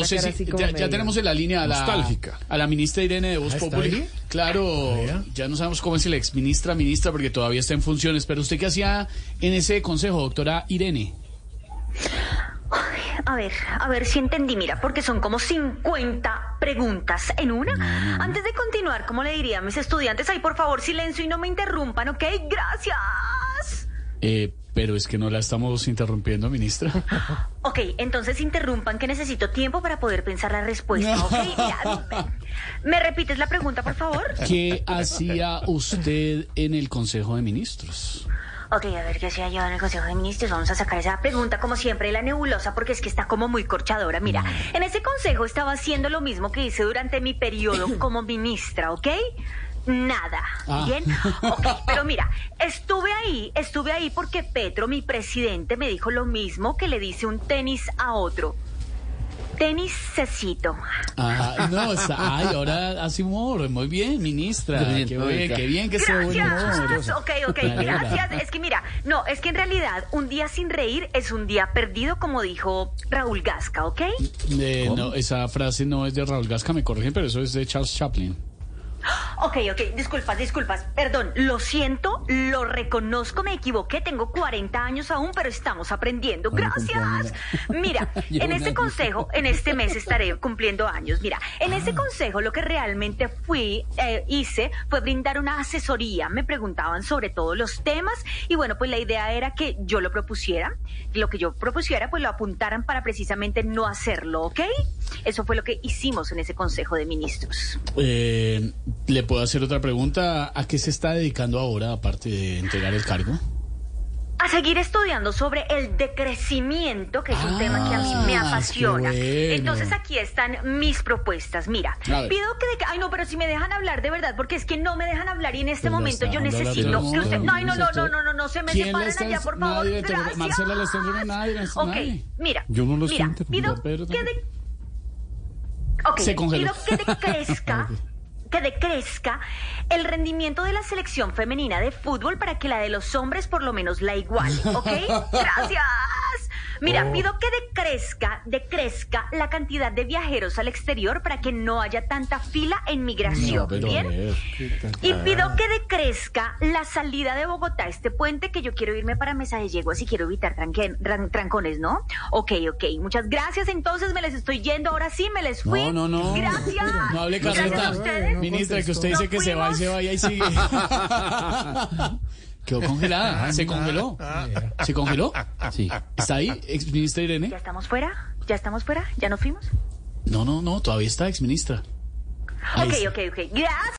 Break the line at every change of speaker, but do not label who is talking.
no sé si ya, tenemos en la línea a la,
Nostálgica.
a la ministra Irene de Voz
¿Ah,
Populi.
ahí?
Claro, ya no sabemos cómo es el ex ministra, ministra, porque todavía está en funciones. Pero usted qué hacía en ese consejo, doctora Irene.
A ver, a ver si entendí, mira, porque son como 50 preguntas en una. Antes de continuar, como le diría a mis estudiantes, ay, por favor, silencio y no me interrumpan, ¿ok? Gracias.
Eh, pero es que no la estamos interrumpiendo, ministra.
Ok, entonces interrumpan que necesito tiempo para poder pensar la respuesta, ¿ok? Mira, me, ¿me repites la pregunta, por favor?
¿Qué hacía usted en el consejo de ministros?
Ok, a ver qué hacía yo en el Consejo de Ministros. Vamos a sacar esa pregunta, como siempre, de la nebulosa, porque es que está como muy corchadora. Mira, en ese consejo estaba haciendo lo mismo que hice durante mi periodo como ministra, ¿ok? Nada.
Ah.
¿Bien? Ok, pero mira, estuve ahí, estuve ahí porque Petro, mi presidente, me dijo lo mismo que le dice un tenis a otro. Tenis cecito.
Ah, no, ay, ahora hace humor. Muy bien, ministra.
Bien,
Qué bien, qué bien que sea buen
Gracias.
humor.
Ok, ok, gracias. Es que mira, no, es que en realidad un día sin reír es un día perdido, como dijo Raúl Gasca, ¿ok?
Eh, no, esa frase no es de Raúl Gasca, me corrigen, pero eso es de Charles Chaplin.
Ok, ok, disculpas, disculpas. Perdón, lo siento, lo reconozco, me equivoqué. Tengo 40 años aún, pero estamos aprendiendo. Gracias. Mira, en este consejo, en este mes estaré cumpliendo años. Mira, en este consejo lo que realmente fui, eh, hice, fue brindar una asesoría. Me preguntaban sobre todos los temas y bueno, pues la idea era que yo lo propusiera. Lo que yo propusiera, pues lo apuntaran para precisamente no hacerlo, ¿ok? Eso fue lo que hicimos en ese consejo de ministros.
Eh, ¿Le puedo hacer otra pregunta? ¿A qué se está dedicando ahora, aparte de entregar el cargo?
a seguir estudiando sobre el decrecimiento, que es un
Ah,
tema que a mí me apasiona.
qué bueno.
Entonces aquí están mis propuestas. Mira, pido que de... Ay, no, pero si me dejan hablar de verdad, porque es que no me dejan hablar y en este
Pues
momento yo necesito que usted... No, ay, no, no, no, no, no, no se me
¿Quién le
separen
está-
allá, por favor.
nadie,
Gracias.
Marcela le está entrando nadie,
Ok,
nadie.
mira.
Yo no lo
mira,
interrumpiendo.
pido que de... Ok,
Se
pido que decrezca... Que decrezca el rendimiento de la selección femenina de fútbol para que la de los hombres por lo menos la iguale, ¿ok? Gracias. Mira,
Oh.
pido que decrezca, decrezca la cantidad de viajeros al exterior para que no haya tanta fila en migración,
No,
¿bien? Y pido que decrezca la salida de Bogotá, este puente que yo quiero irme para Mesa de Yeguas y quiero evitar tranque- ran- trancones, ¿no? Ok, ok, muchas gracias. Entonces me les estoy yendo, ahora sí me les fui.
No, no, no.
Gracias.
No hable
Gracias
carreta.
a ustedes.
Ministra, que usted dice que se va y se va y ahí sigue. Quedó congelada. Se congeló. ¿Se congeló? Sí. ¿Está ahí, ex ministra Irene?
¿Ya estamos fuera? ¿Ya estamos fuera? ¿Ya nos fuimos?
No, no, no, todavía está ex ministra. Ahí
Ok,
está.
ok, ok. Gracias.